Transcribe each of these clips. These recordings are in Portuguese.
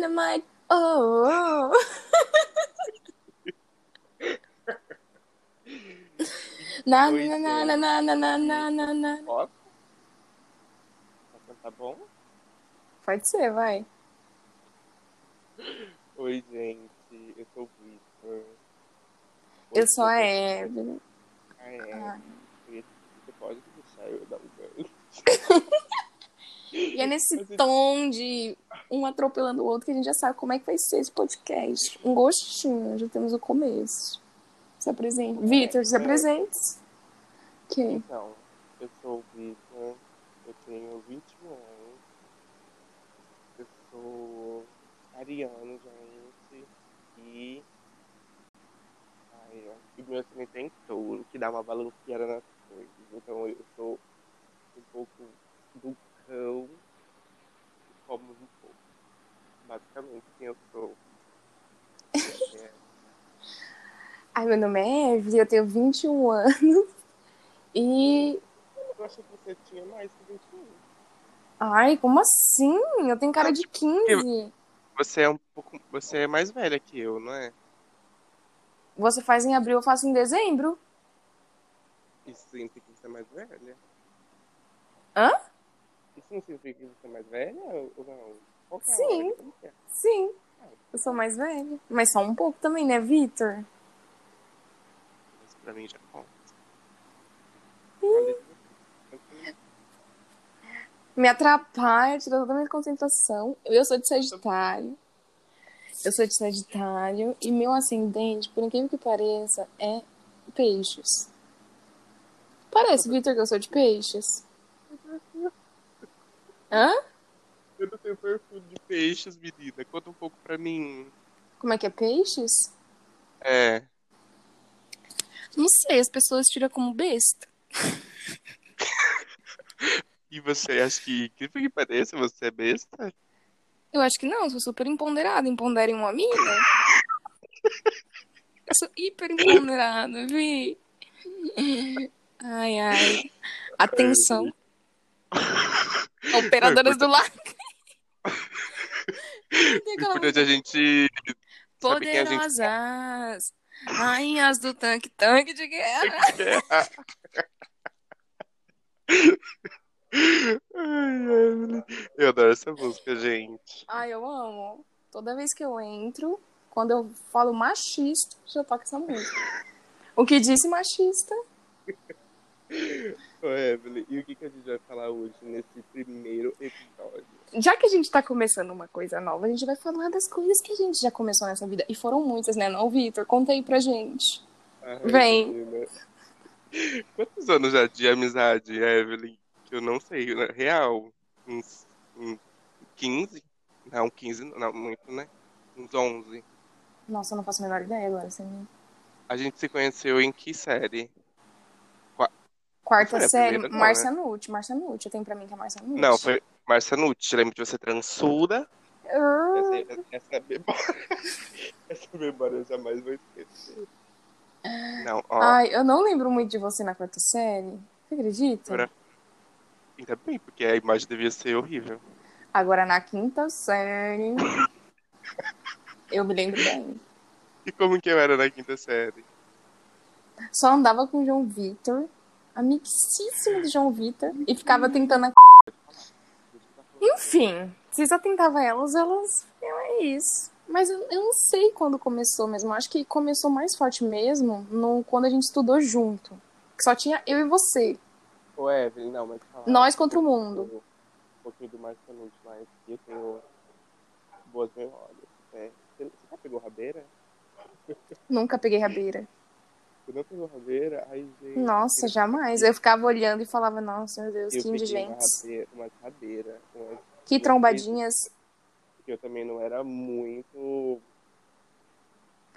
Dynamite. Oh, oh. na, na, na, na, na, na, na, na, na, cantar bom? Pode ser, vai. Oi, gente. Eu sou o Victor. Eu sou a Evelyn. Ah, é. Você pode deixar eu dar um ganho. E é nesse eu- tom de um atropelando o outro que a gente já sabe como é que vai ser esse podcast. Um gostinho, já temos o começo. Se apresente. Vitor, se é. apresente. Que? Então, eu sou o Victor. Eu tenho 21 anos. Eu sou ariano, gente. E. Ai, que meu ascendente é em touro, que dá uma balanceada nas coisas. Então eu sou um pouco do cão e como um pouco. Basicamente, quem eu sou. É, Ai, meu nome é Evelyn, eu tenho 21 anos. E. eu achei que você tinha mais que 21. Ai, como assim? Eu tenho cara de 15. Você é um pouco. Você é mais velha que eu, não é? Você faz em abril, eu faço em dezembro. Isso significa que você é mais velha? Hã? Não significa que você é mais velha ou não? Qual que é Sim. hora? É? Sim, eu sou mais velha. Mas só um pouco também, né, Vitor? Isso pra mim já conta. Me atrapalha, tira toda a minha concentração. Eu sou de Sagitário. Eu sou de Sagitário. E meu ascendente, por incrível que pareça, é peixes. Parece, Vitor, que eu sou de peixes. Hã? Eu não tenho perfil de peixes, menina. Conta um pouco pra mim. Como é que é peixes? É. Não sei, as pessoas tiram como besta. E você acha que, que que pareça, você é besta? Eu acho que não, eu sou super empoderada. Empoderem uma mina. Eu sou hiper empoderada, vi. Ai, ai. Atenção. Operadoras do lar. É a gente Poderosas. Rainhas do tanque, tanque de guerra. Eu adoro essa música, gente. Ai, eu amo. Toda vez que eu entro, quando eu falo machista, já toca essa música. O que disse machista? Ô, Evelyn, e o que, que a gente vai falar hoje nesse primeiro episódio? Já que a gente tá começando uma coisa nova, a gente vai falar das coisas que a gente já começou nessa vida. E foram muitas, né? Não, Vitor? Conta aí pra gente. Ai, Vem. menina. Quantos anos já de amizade, Evelyn? Que eu não sei, né? real. Uns, uns 15? Não, 15 não, muito, né? Uns 11. Nossa, eu não faço a menor ideia agora. Você me... A gente se conheceu em que série? Quarta a série, primeira, não, Nucci. Márcia Nucci, eu tenho pra mim que é Márcia Nucci. Não, foi Marcia Nucci. Lembro de você transuda. Ah, Essa, essa memória. essa memória eu jamais vou esquecer. Não, ó. Ai, eu não lembro muito de você na quarta série. Você acredita? Agora- Ainda bem, porque a imagem devia ser horrível. Agora na quinta série. eu me lembro bem. E como que eu era na quinta série? Só andava com o João Vitor, amicíssimo do João Vitor, e ficava tentando. a- Enfim, se só tentava elas, elas. É isso. Mas eu, eu não sei quando começou mesmo. Eu acho que começou mais forte mesmo no, quando a gente estudou junto. Que só tinha eu e você. Ô, Evelyn, não, mas falar. Nós contra o mundo. Um pouquinho do Nucci, mas eu tenho boas memórias. É. Você já pegou rabeira? Nunca peguei rabeira. Rabeira? Ai, gente. Nossa, jamais. Eu ficava olhando e falava, nossa, meu Deus, eu que peguei uma rabeira, uma Que trombadinhas. porque eu também não era muito.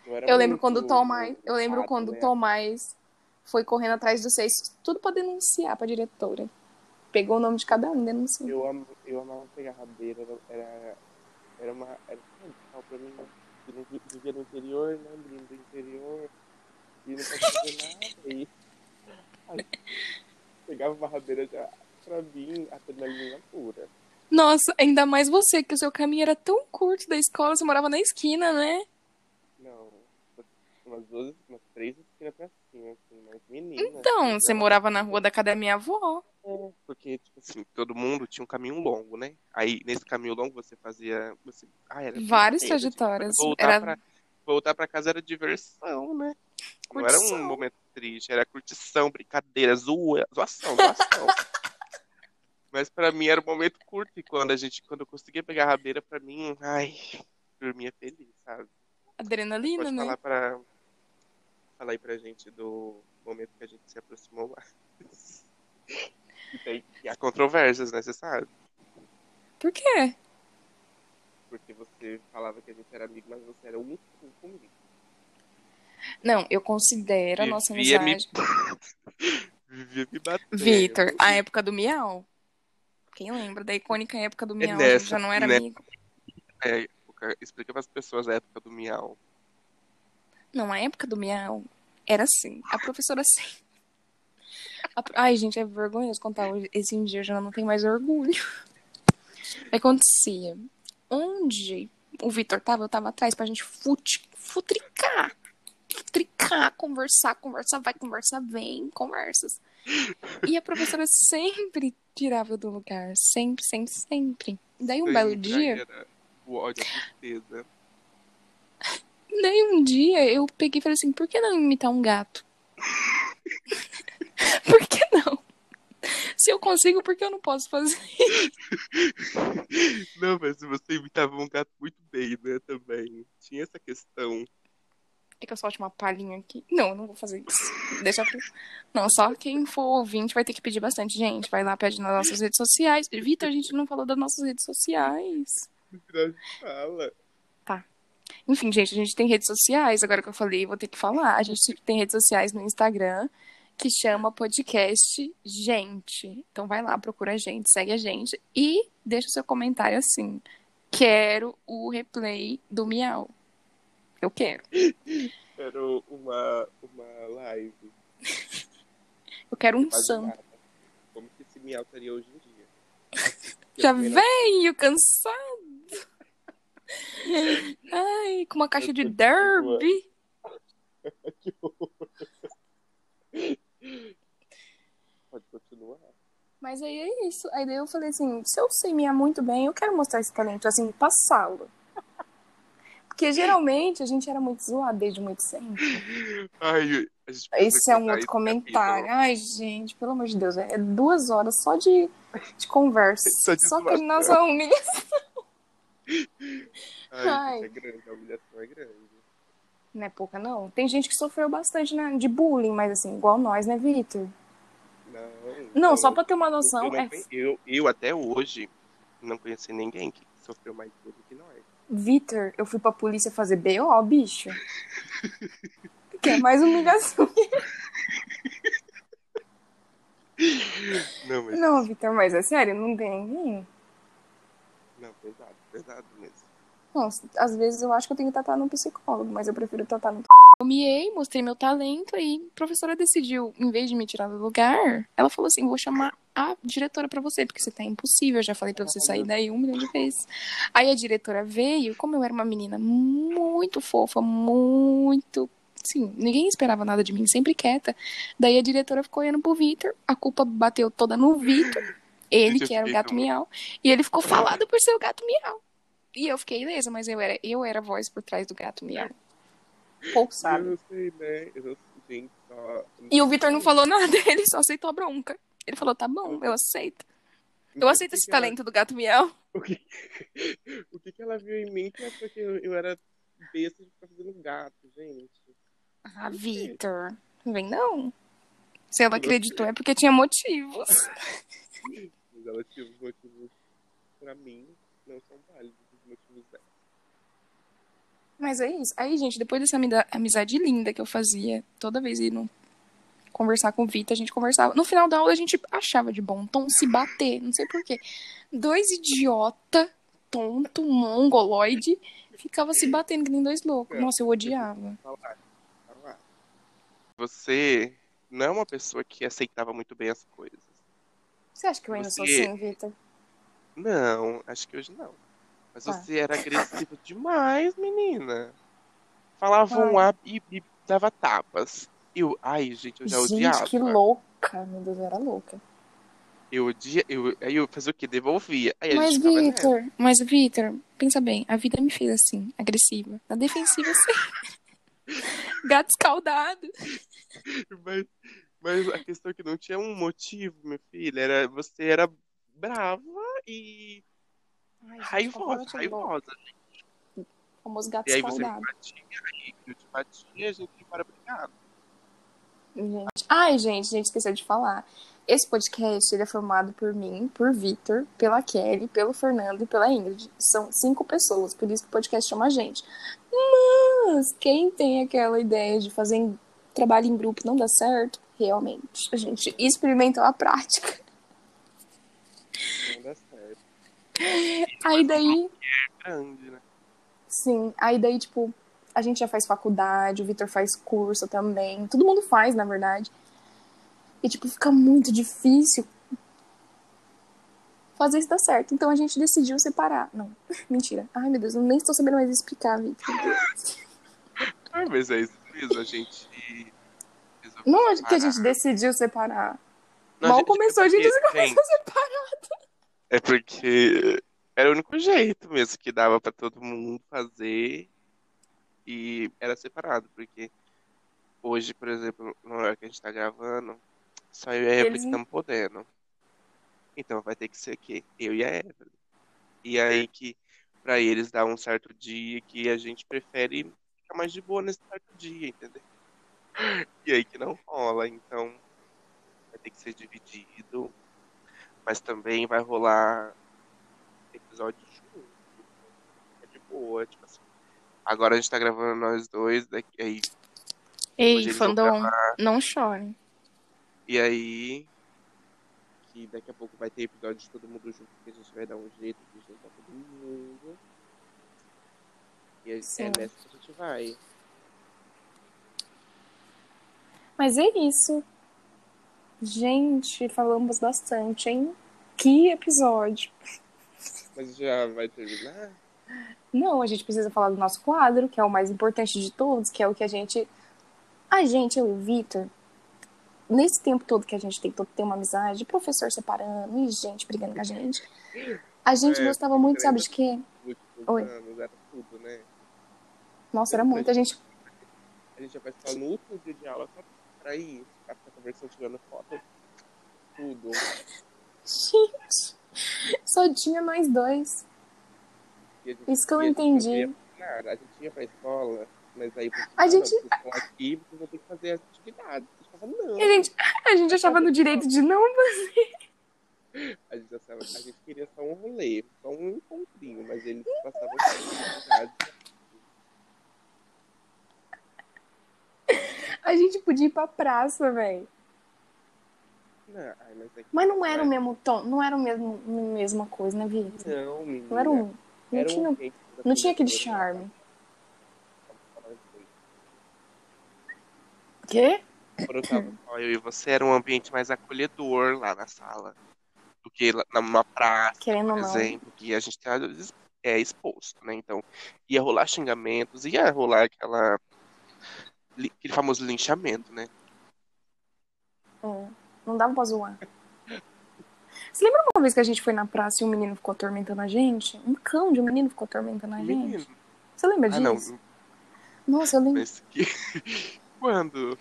não era Eu lembro muito quando o Tomás, eu lembro chato, quando o né? Tomás foi correndo atrás dos seis, tudo pra denunciar pra diretora. Pegou o nome de cada um denunciou. Eu, am, eu amava pegar rabeira, era, era, uma. Era fundamental pra mim. Eu vivia no interior, né? Do interior. E não fazer nada. E, aí, pegava uma rabeira já pra mim, adrenalina pura. Nossa, ainda mais você, que o seu caminho era tão curto da escola, você morava na esquina, né? Não, umas duas, umas três esquinas pra cima, assim, mas menina. Então, você morava na rua da casa da minha avó. É, porque, tipo assim, todo mundo tinha um caminho longo, né? Aí, nesse caminho longo, você fazia. Você... Ah, era Várias tipo, trajetórias. voltar, Era pra, voltar pra casa era diversão, né? Não era um curtição. momento triste, era curtição, brincadeira, zoa, zoação, zoação. Mas pra mim era um momento curto e quando a gente, quando eu conseguia pegar a rabeira, pra mim, ai, dormia feliz, sabe? adrenalina, Pode né? falar pra falar aí pra gente do momento que a gente se aproximou mais. E tem e há controvérsias, né? Você sabe? Por quê? Porque você falava que a gente era amigo, mas você era um comigo. Não, eu considero a nossa Vivia me- amizade. Vivia me batendo. Vitor, a época do Miau. Quem lembra da icônica época do Miau? a gente nessa, já não era né? amigo. É, explica pras pessoas a época do miau. Não, a época do Miau era assim. A professora sempre. A- Ai, gente, é vergonhoso contar hoje. Esse dia eu já não tenho mais orgulho. Acontecia. Onde o Vitor tava, eu tava atrás pra gente fut... futricar. Futricar, conversar, conversar, vai, conversa, vem, conversas. E a professora sempre tirava do lugar. Sempre, sempre, sempre. Daí um belo dia. Era o ódio, a tristeza. Daí um dia eu peguei e falei assim, por que não imitar um gato? por que não? Se eu consigo, por que eu não posso fazer? Não, mas você imitava um gato muito bem, né? Também. Tinha essa questão. Que eu solte uma palhinha aqui. Não, eu não vou fazer isso. Deixa eu... Não, só quem for ouvinte vai ter que pedir bastante, gente. Vai lá, pede nas nossas redes sociais. Vitor, a gente não falou das nossas redes sociais. Fala. Enfim, gente, a gente tem redes sociais, agora que eu falei, vou ter que falar. A gente tem redes sociais no Instagram que chama podcast Gente. Então vai lá, procura a gente, segue a gente e deixa o seu comentário assim. Quero o replay do Miau. Eu quero. Era uma, uma live. Eu quero um santo. Como que esse miau estaria hoje em dia? Já veio cansado. Ai, com uma caixa de derby. Pode continuar. Mas aí é isso. Aí daí eu falei assim, se eu sei miar muito bem, eu quero mostrar esse talento, assim, passá-lo. Porque geralmente a gente era muito zoado desde muito sempre. Ai, Esse é um outro comentário. Ai, gente, pelo amor de Deus, é duas horas só de, de conversa. Só de Só que nossa humilhação. capítulo. Ai, Ai. é grande, a humilhação é grande. Não é pouca, não. Tem gente que sofreu bastante né, de bullying, mas assim, igual nós, né, Vitor? Não, Não, eu- só pra ter uma eu, noção, não é eu, eu até hoje não conheci ninguém que sofreu mais bullying que nós. Vitor, eu fui pra polícia fazer BO, bicho. Que é mais humilhação. Não, mas Não, Vitor, mas é sério, não tem ninguém. não, pesado, pesado mesmo. Não, às vezes eu acho que eu tenho que tratar no psicólogo, mas eu prefiro tratar no. Eu miei, mostrei meu talento e a professora decidiu, em vez de me tirar do lugar, ela falou assim: vou chamar a diretora pra você, porque você tá impossível. Eu já falei pra você sair daí um milhão de vezes. Aí a diretora veio, como eu era uma menina muito fofa, muito. Sim, ninguém esperava nada de mim, sempre quieta. Daí a diretora ficou olhando pro Vitor, a culpa bateu toda no Vitor, ele que era o gato miau, e ele ficou falado por ser o gato miau. E eu fiquei ilesa, mas eu era, eu era a voz por trás do gato miau. Pouco Eu sabe. não sei, né? Eu não gente, só. E o Vitor não falou nada, ele só aceitou a bronca. Ele falou, tá bom, eu aceito. Eu aceito que esse que ela- talento do gato miau. O que, o que que ela viu em mim que achou que eu, eu era besta de ficar fazendo gato, gente? Ah, Vitor. Não vem não. Se ela acreditou é porque tinha motivos. Mas ela tinha os motivos pra mim, não são válidos os motivos dela. Mas é isso. Aí, gente, depois dessa amizade linda que eu fazia, toda vez indo conversar com o Vitor, a gente conversava. No final da aula, a gente achava de bom tom se bater, não sei porquê. Dois idiota, tonto, mongoloide, ficava se batendo que nem dois loucos. Nossa, eu odiava. Você não é uma pessoa que aceitava muito bem as coisas. Você acha que eu ainda sou Você- assim, Vitor? Não, acho que hoje não. Mas Tá. você era agressiva demais, menina. Falava um Ai. A e, e dava tapas. Eu, ai, gente, eu já Gente, odiava. que louca. Meu Deus, eu era louca. Eu odia, eu, aí eu fazia o quê? Devolvia. Aí Mas, gente nessa. Vitor, mas, Vitor, pensa bem, a vida me fez assim, agressiva. Na defensiva, assim. Gato escaldado. Mas, mas a questão é que não tinha um motivo, minha filha. Era, você era brava e Ai, gente, raivosa, completamente raivosa. O famoso gato E aí você me batia, aí eu te batia e a gente ia embora brigado. Gente. Ai, gente, gente, esqueceu de falar. Esse podcast ele é formado por mim, por Vitor, pela Kelly, pelo Fernando e pela Ingrid. São cinco pessoas, por isso que o podcast chama a gente. Mas quem tem aquela ideia de fazer trabalho em grupo não dá certo, realmente. A gente experimentou a prática. Não dá certo. Aí daí, É grande, né? sim, aí daí, tipo, a gente já faz faculdade, o Vitor faz curso também. Todo mundo faz, na verdade. E, tipo, fica muito difícil fazer isso dar certo. Então a gente decidiu separar. Não, mentira. Ai, meu Deus, eu nem estou sabendo mais explicar, Vitor. Mas é isso mesmo, a gente. Não é que a gente decidiu separar. Não, Mal gente, começou, a gente já começou a separar. É porque era o único jeito mesmo que dava pra todo mundo fazer e era separado, porque hoje, por exemplo, na hora que a gente tá gravando, só eu e a Evelyn que estamos podendo. Então vai ter que ser aqui, eu e a Evelyn. E aí que pra eles dá um certo dia que a gente prefere ficar mais de boa nesse certo dia, entendeu? E aí que não rola, então vai ter que ser dividido, mas também vai rolar episódio junto. É de boa, tipo assim. Agora a gente tá gravando nós dois, daqui, aí, Hoje Ei, fandom, não chore. e aí que daqui a pouco vai ter episódio de todo mundo junto, que a gente vai dar um jeito de juntar todo mundo. E é Sim. é nessa que a gente vai. Mas é isso. Gente, falamos bastante, hein? Que episódio. Mas já vai terminar? Não, a gente precisa falar do nosso quadro, que é o mais importante de todos, que é o que a gente. A gente, eu e o Vitor, nesse tempo todo que a gente tentou ter uma amizade, professor separando e gente brigando com a gente, a gente É, gostava muito, sabe de quê? Oi. anos era tudo, né? Nossa, era muito. A gente. A gente já vai ficar no último dia de aula só pra ir, ficar conversando, tirando foto. Tudo. Gente, só tinha nós dois. A gente- Isso que eu a gente entendi. nada. A gente ia pra escola, mas aí A falavam, gente- "Não, vocês estão aqui, vocês vão ter que fazer as atividades. Vocês falavam, não. E a gente, a gente achava no direito de não fazer. A gente, achava, a gente queria só um rolê, só um encontrinho, mas eles passavam as atividades. A gente podia ir pra praça, velho. Mas é Mas não era o mesmo tom, não era o mesmo, a mesma coisa, né, Vitor? não, menina. Não era um. Não Era um tinha, da não tinha aquele professora. charme. Quê? Quando eu tava só eu e você, era um ambiente mais acolhedor lá na sala. Do que lá numa praça, Querendo por não. exemplo, que a gente tá é exposto, né? Então, ia rolar xingamentos, ia rolar aquela, aquele famoso linchamento, né? É, não dava pra zoar. Você lembra uma vez que a gente foi na praça e um menino ficou atormentando a gente? Um cão de um menino ficou atormentando a gente? Menino. Você lembra Ah, não. disso? Nossa, eu lembro. Que... Quando?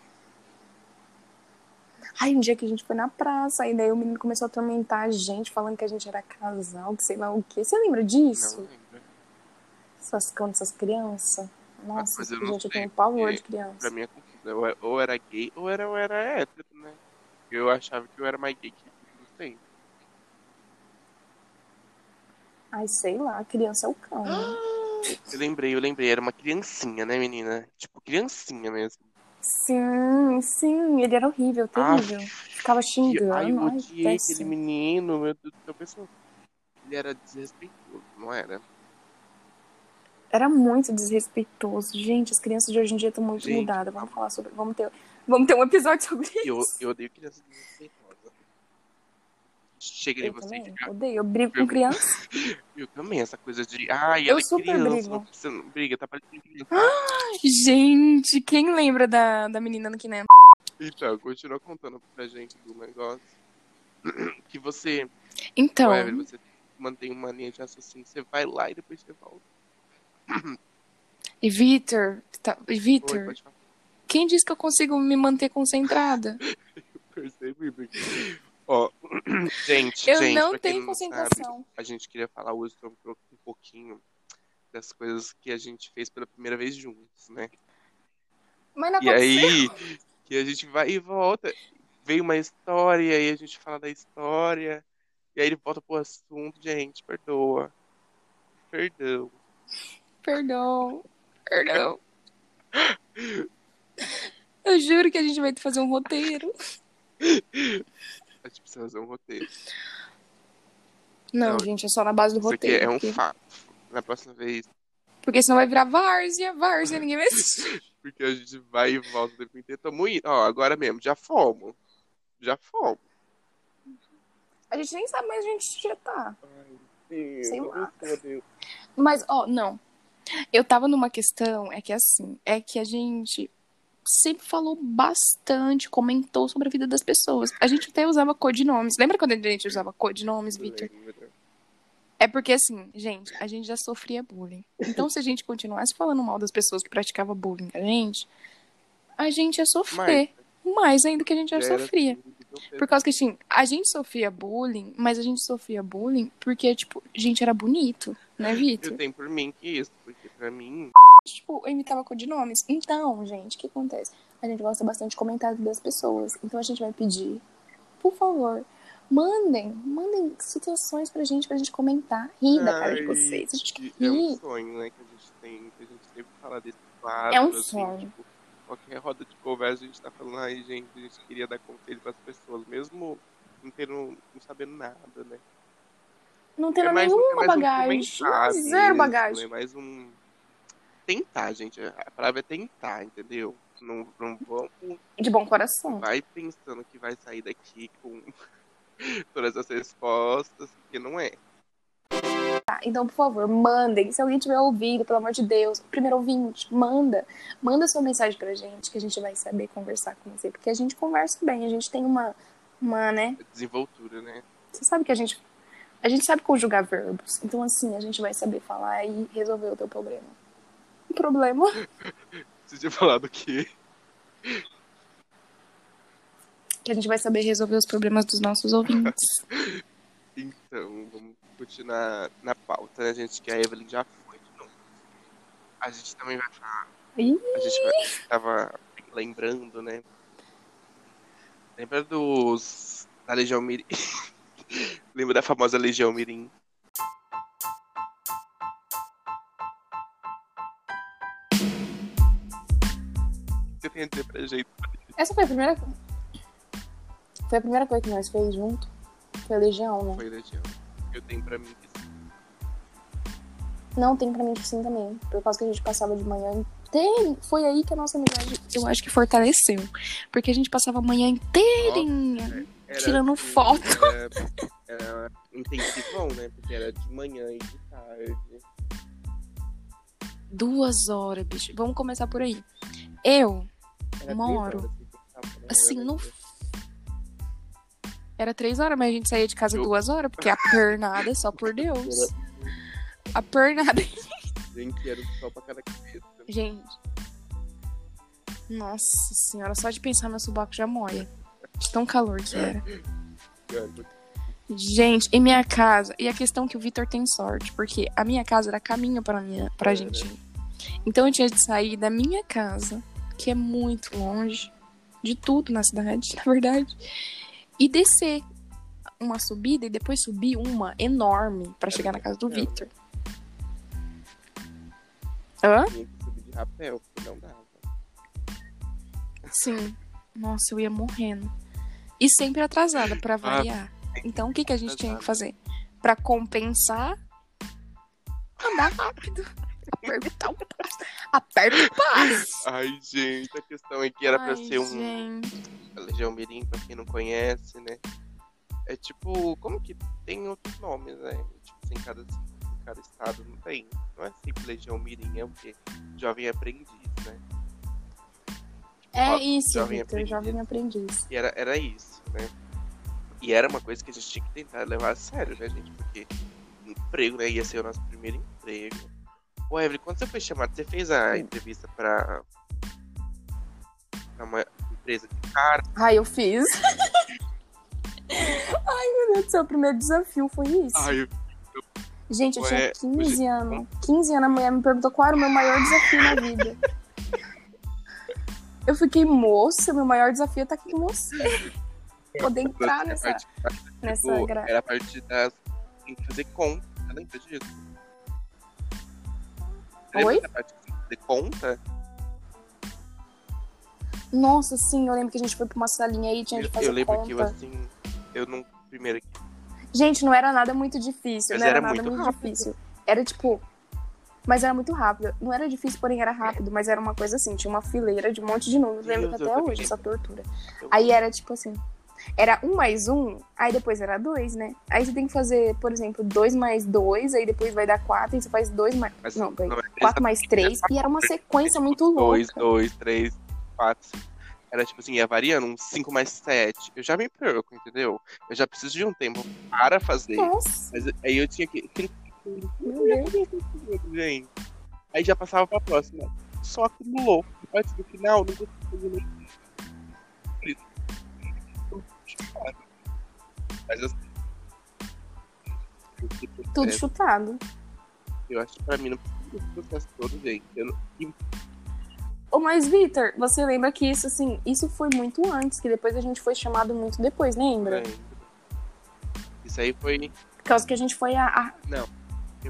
Ai, um dia que a gente foi na praça, aí daí o menino começou a atormentar a gente, falando que a gente era casal, que sei lá o quê. Você lembra disso? Não lembro. Essas essas crianças. Nossa, mas eu gente, não eu tenho pavor de criança. Pra mim é confuso. Eu- Ou era gay, ou era, ou era hétero, né? Eu achava que eu era mais gay que não sei. Ai, sei lá, criança é o cão. né? Eu lembrei, eu lembrei. Era uma criancinha, né, menina? Tipo, criancinha mesmo. Sim, sim, ele era horrível, terrível. Ficava xingando. ai, eu ai, odiei aquele péssimo. menino, meu Deus do céu. Ele era desrespeitoso, não era? Era muito desrespeitoso. Gente, as crianças de hoje em dia estão muito Gente, mudadas. Vamos falar sobre. Vamos ter, vamos ter um episódio sobre eu, isso. eu odeio criança desrespeitosa. Chega Eu você e também. fica. Odeio. Eu brigo com criança. Eu também, essa coisa de. Ai, Eu ela é super criança. brigo. Você não briga, tá parecendo criança. Gente, quem lembra da, da menina no Kinem? Então, continua contando pra gente do negócio. Que você, Então, Evelyn, você mantém uma linha de raciocínio. Você vai lá e depois você volta. e Vitor, tá, e Vitor, quem disse que eu consigo me manter concentrada? Percebi, porque... Ó, gente, Eu gente, não tenho não sabe, concentração. a gente queria falar hoje sobre um pouquinho das coisas que a gente fez pela primeira vez juntos, né? Mas não E aconteceu. aí, que a gente vai e volta. Veio uma história, e aí a gente fala da história. E aí ele volta pro assunto, gente, perdoa. Perdão. Perdão. Perdão. Eu juro que a gente vai fazer um roteiro. A gente precisa fazer um roteiro. Não, Não, gente, é só na base do Isso aqui roteiro. é um porque... fato. Na próxima vez, porque senão vai virar várzea, várzea, ninguém vai assistir. porque a gente vai e volta o tempo inteiro. Tamo indo. Ó, agora mesmo, já fomos. Já fomos. A gente nem sabe mais onde a gente já tá. Ai, Deus, Sei lá. meu Deus. Mas, ó, não. Eu tava numa questão, é que assim, é que a gente sempre falou bastante, comentou sobre a vida das pessoas. A gente até usava codinomes. Lembra quando a gente usava codinomes, Victor? É porque, assim, gente, a gente já sofria bullying. Então, se a gente continuasse falando mal das pessoas que praticavam bullying a gente, a gente ia sofrer mais ainda que a gente já, Já sofria. Por causa que, assim, a gente sofria bullying, mas a gente sofria bullying porque, tipo, a gente era bonito, né, Vitor? Eu tenho por mim que isso, porque pra mim, Tipo, eu imitava codinomes. Então, gente, o que acontece? A gente gosta bastante de comentários das pessoas. Então, a gente vai pedir, por favor, mandem, mandem situações pra gente, pra gente comentar, rir da cara de vocês. A gente é um sonho, né, que a gente tem, que a gente sempre fala desse quadro, É um assim, sonho. tipo, qualquer roda de conversa a gente tá falando, ai, gente, a gente queria dar conselho pras pessoas, mesmo não tendo, não sabendo nada, né? Não tendo é mais, nenhuma é bagagem. um zero bagagem. É mais um... Tentar, gente, a palavra é tentar, entendeu? Não, não vamos De bom coração. vai pensando que vai sair daqui com todas as respostas, porque não é. Tá, então, por favor, mandem. Se alguém tiver ouvido, pelo amor de Deus, primeiro ouvinte, manda. Manda sua mensagem pra gente, que a gente vai saber conversar com você. Porque a gente conversa bem, a gente tem uma, uma né? Desenvoltura, né? Você sabe que a gente. A gente sabe conjugar verbos. Então, assim, a gente vai saber falar e resolver o teu problema. O problema Você tinha falado que que a gente vai saber resolver os problemas dos nossos ouvintes. Então, vamos continuar na pauta, né, gente? Que a Evelyn já foi de novo. A gente também vai falar. Ih. A gente vai, tava lembrando, né? Lembra dos. Da Legião Mirim? Lembra da famosa Legião Mirim? Dizer pra gente? Essa foi a primeira. Foi a primeira coisa que nós fez junto. Foi a Legião, né? Foi Legião. Eu tenho pra mim que sim. Não, tem pra mim que sim também. Por causa que a gente passava de manhã inteira. Foi aí que a nossa amizade, eu acho que fortaleceu. Porque a gente passava a manhã inteirinha. Era, Tirando assim, foto. Era, era intensivão, né? Porque era de manhã e de tarde. Duas horas, bicho. Vamos começar por aí. Eu, Né? assim, no. Era três horas, mas a gente saía de casa Eu- duas horas, porque a pernada, só por Deus. A pernada. Gente, era um sol pra cada cabeça. Gente. Nossa senhora, só de pensar meu subaco já moia. De tão calor que era. Gente, em minha casa, e a questão é que o Vitor tem sorte, porque a minha casa era caminho pra, minha, pra É, gente ir. Então eu tinha de sair da minha casa, que é muito longe de tudo na cidade, na verdade, e descer uma subida e depois subir uma enorme pra chegar na casa do É. Vitor. Hã? Rapel, não dava. Sim. Nossa, eu ia morrendo. E sempre atrasada pra variar. Então o que, que a gente tinha que fazer? Pra compensar, andar rápido. Apertar o passo. Aperta o passo. Ai, gente, a questão é que era pra Ai, ser um a Legião Mirim, pra quem não conhece, né? É tipo, como que tem outros nomes, né? Tipo, assim, cada, cada estado não tem. Não é sempre Legião Mirim, é o quê? Jovem Aprendiz, né? É Ó, isso, jovem Victor, aprendiz. jovem aprendiz. E era, era isso, né? E era uma coisa que a gente tinha que tentar levar a sério, né, gente? Porque emprego, né? Ia ser o nosso primeiro emprego. Ô, Evelyn, quando você foi chamado, você fez a entrevista pra, pra uma empresa de cara? Ai, eu fiz. Ai, meu Deus do céu, o primeiro desafio foi isso. Ai, Gente, eu Ué, tinha 15 hoje- anos. 15 anos, a mulher me perguntou qual era o meu maior desafio na vida. Eu fiquei, moça, meu maior desafio é estar aqui com você. Poder entrar nessa, parte, nessa tipo, gra... era a parte das. Que fazer conta. Lembra disso? Oi? da parte que tem que fazer conta? Nossa, sim, eu lembro que a gente foi pra uma salinha aí e tinha Eu, de fazer eu lembro conta. que eu assim. Eu não. Primeiro. Gente, não era nada muito difícil. Mas não era, era nada muito muito, difícil. Era tipo. Mas era muito rápido. Não era difícil, porém era rápido. Mas era uma coisa assim: tinha uma fileira de um monte de números. Lembro Deus, que até hoje, essa tortura. Eu- Aí era tipo assim: era um mais um, aí depois era dois, né? Aí você tem que fazer, por exemplo, dois mais dois, aí depois vai dar quatro, e você faz dois mais. Mas Não, não é Quatro mais três. E era uma sequência muito louca. Dois, dois, três, quatro. cinco. Era tipo assim, ia variando, um 5 mais 7. Eu já me perco, entendeu? Eu já preciso de um tempo para fazer. Nossa, Mas aí eu tinha que. Gente. Aí já passava pra próxima. Só acumulou. Antes do final, não consegui fazer nem. Mas assim. esse Tudo processo, chutado. Eu acho que pra mim não precisa desse processo todo, gente. Eu não... Ô, mas, Vitor, você lembra que isso, assim, isso foi muito antes, que depois a gente foi chamado muito depois, lembra? lembro. Isso aí foi. Por causa que a gente foi a, a, Não.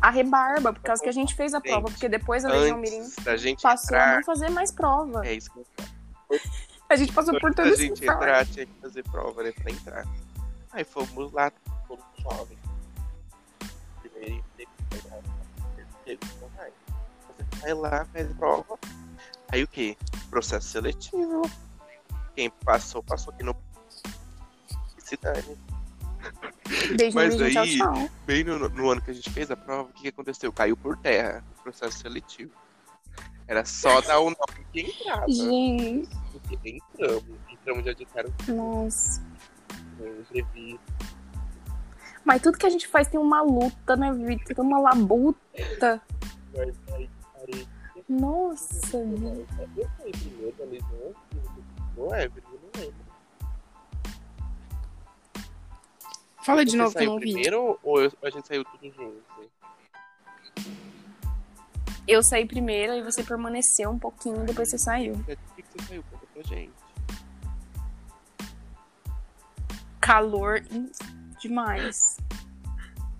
a rebarba, por causa que a gente fez a prova, porque depois a Legião Mirim passou a entrar. não fazer mais prova. É isso que eu falo. A gente passou por todo esse gente inferno. entrar, tinha que fazer prova, né? Pra entrar. Aí fomos lá, todos jovens. Primeiro emprego, terceiro, vai. Você vai lá, faz prova. Aí o que? Processo seletivo. Quem passou, passou aqui no. Se dane. Desde Mas aí- tchau, tchau. Bem no, no ano que a gente fez a prova, o que, que aconteceu? Caiu por terra o processo seletivo. Era só dar o nome que entrava. Gente, Porque entramos. Entramos já de cara nossa. entrevista. Mas tudo que a gente faz tem uma luta, né, Vitor? Tem uma labuta. Mas aí parei. Nossa. Eu saí primeiro da Legião, não é, eu não lembro. Fala de Você novo que eu saiu não vi. primeiro ou eu- a gente saiu tudo junto? Eu saí primeiro e você permaneceu um pouquinho, depois você saiu. Por que você saiu? Conta pra gente. Calor em- demais.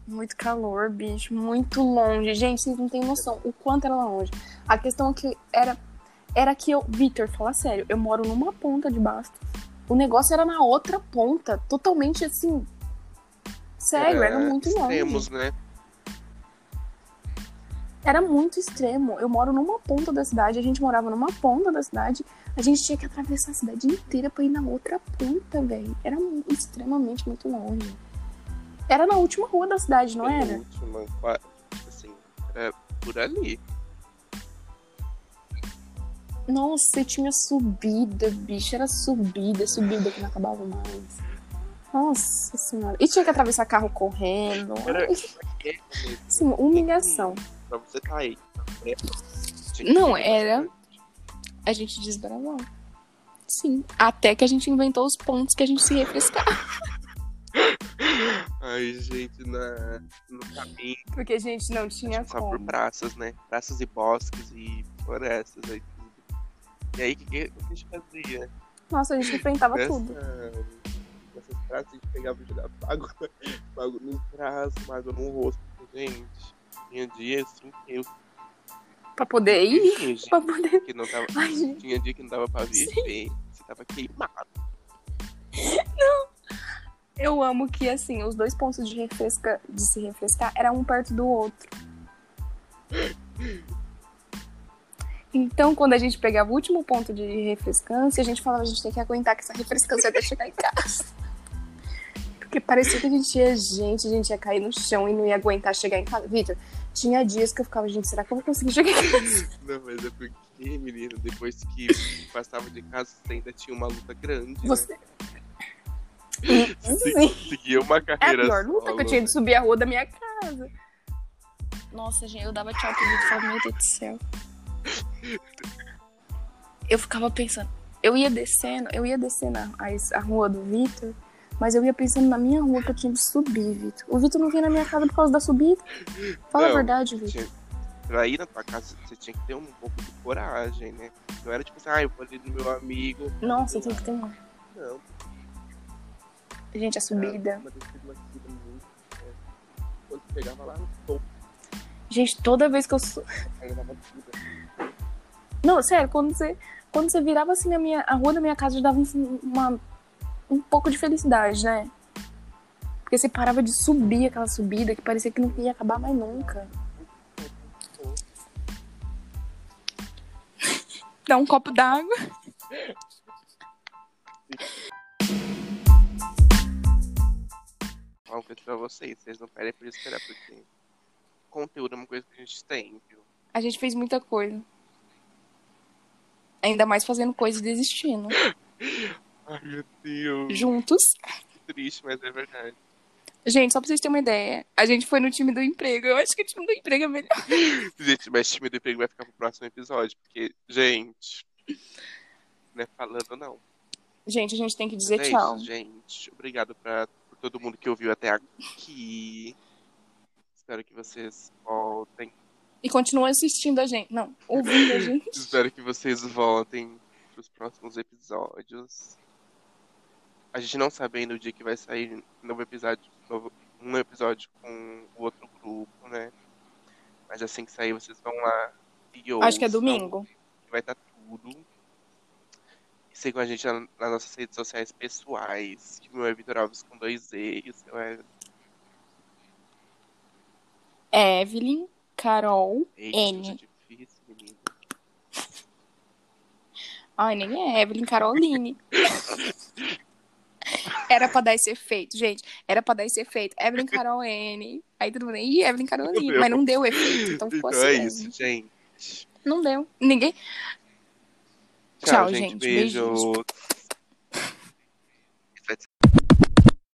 Muito calor, bicho. Muito longe. Gente, vocês não têm noção o quanto era longe. A questão é que era, era que eu. Vitor, fala sério, eu moro numa ponta de Bastos. O negócio era na outra ponta. Totalmente assim. Sério, era, muito longe. Extremos, né? Era muito extremo. Eu moro numa ponta da cidade, a gente morava numa ponta da cidade, a gente tinha que atravessar a cidade inteira pra ir na outra ponta, velho. Era extremamente muito longe. Era na última rua da cidade, não era? Tipo assim, era por ali. Nossa, e tinha subida, bicho. Era subida, subida que não acabava mais. Nossa senhora. E tinha que atravessar carro correndo. Era- Assim, humilhação. Pra você tá aí. É. Não, era- A gente desbravou. Sim. Até que a gente inventou os pontos que a gente se refrescava. Ai, gente, na, no caminho, Porque a gente não tinha só por praças, né? Praças e bosques e florestas aí. tudo. E aí, o que, que a gente fazia? Nossa, a gente enfrentava Nessa- tudo. Nessas praças a gente pegava e jogava água, água nos braços, água no rosto. Gente, tinha dia assim que eu. Pra poder ir. Pra poder. que não tava, tinha dia que não dava pra viver. Você tava queimado. Eu amo que, assim, os dois pontos de, refresca, de se refrescar eram um perto do outro. Então, quando a gente pegava o último ponto de refrescância, a gente falava, a gente tem que aguentar com essa refrescância até chegar em casa. Porque parecia que a gente ia gente, a gente ia cair no chão e não ia aguentar chegar em casa. Vitor, tinha dias que eu ficava, gente, será que eu vou conseguir chegar em casa? Não, mas é porque, menino, depois que passava de casa, você ainda tinha uma luta grande. né? Você. Você conseguia uma É a carreira pior luta solo. que eu tinha de subir a rua da minha casa. Nossa, gente, eu dava tchau pro Vitor e falava, meu Deus do céu. Eu ficava pensando, eu ia descendo, eu ia descendo a, a rua do Vitor, mas eu ia pensando na minha rua que eu tinha de subir, Vitor. O Vitor não vinha na minha casa por causa da subida. Fala a Não, verdade, Vitor. Pra ir na tua casa, você tinha que ter um pouco de coragem, né? Não era tipo assim, ah, eu vou ali no meu amigo. Nossa, tem que ter uma. Não, Gente, a subida. Uma descida, uma subida muito. é, Quando pegava lá no topo, Gente, toda vez que eu. su-. Não, sério, quando você, quando você virava assim na minha, a rua da minha casa, já dava um, uma, um pouco de felicidade, né? Porque você parava de subir aquela subida que parecia que não ia acabar mais nunca. Dá um copo d'água. Uma coisa pra vocês, vocês não perdem por esperar, porque conteúdo é uma coisa que a gente tem, viu? A gente fez muita coisa. Ainda mais fazendo coisa e desistindo. Ai, meu Deus. Juntos. Que triste, mas é verdade. Gente, só pra vocês terem uma ideia. A gente foi no time do emprego. Eu acho que o time do emprego é melhor. Gente, mas time do emprego vai ficar pro próximo episódio, porque, gente, não é falando não. Gente, a gente tem que dizer é tchau. isso, gente. Obrigado pra, por todo mundo que ouviu até aqui. Espero que vocês voltem. E continua assistindo a gente. Não, ouvindo a gente. Espero que vocês voltem pros próximos episódios. A gente não sabe ainda o dia que vai sair novo episódio, novo, um episódio com o outro grupo, né? Mas assim que sair, vocês vão lá e Acho que é ouçam, domingo. que vai estar tudo. E sigam a gente na- nas nossas redes sociais pessoais. Que o meu é Vitor Alves com dois E. E o seu é. Evelyn, Carol. Eita, N. difícil, menino. Ai, nem é Evelyn Caroline. Era pra dar esse efeito, gente. Era pra dar esse efeito. Evelyn Carol N. Aí todo mundo. Ih, Evelyn. Não deu. Mas não deu efeito. Então ficou Então assim. é isso, gente. Não deu. Ninguém. Tchau, Tchau, gente. gente. Beijo. Beijos.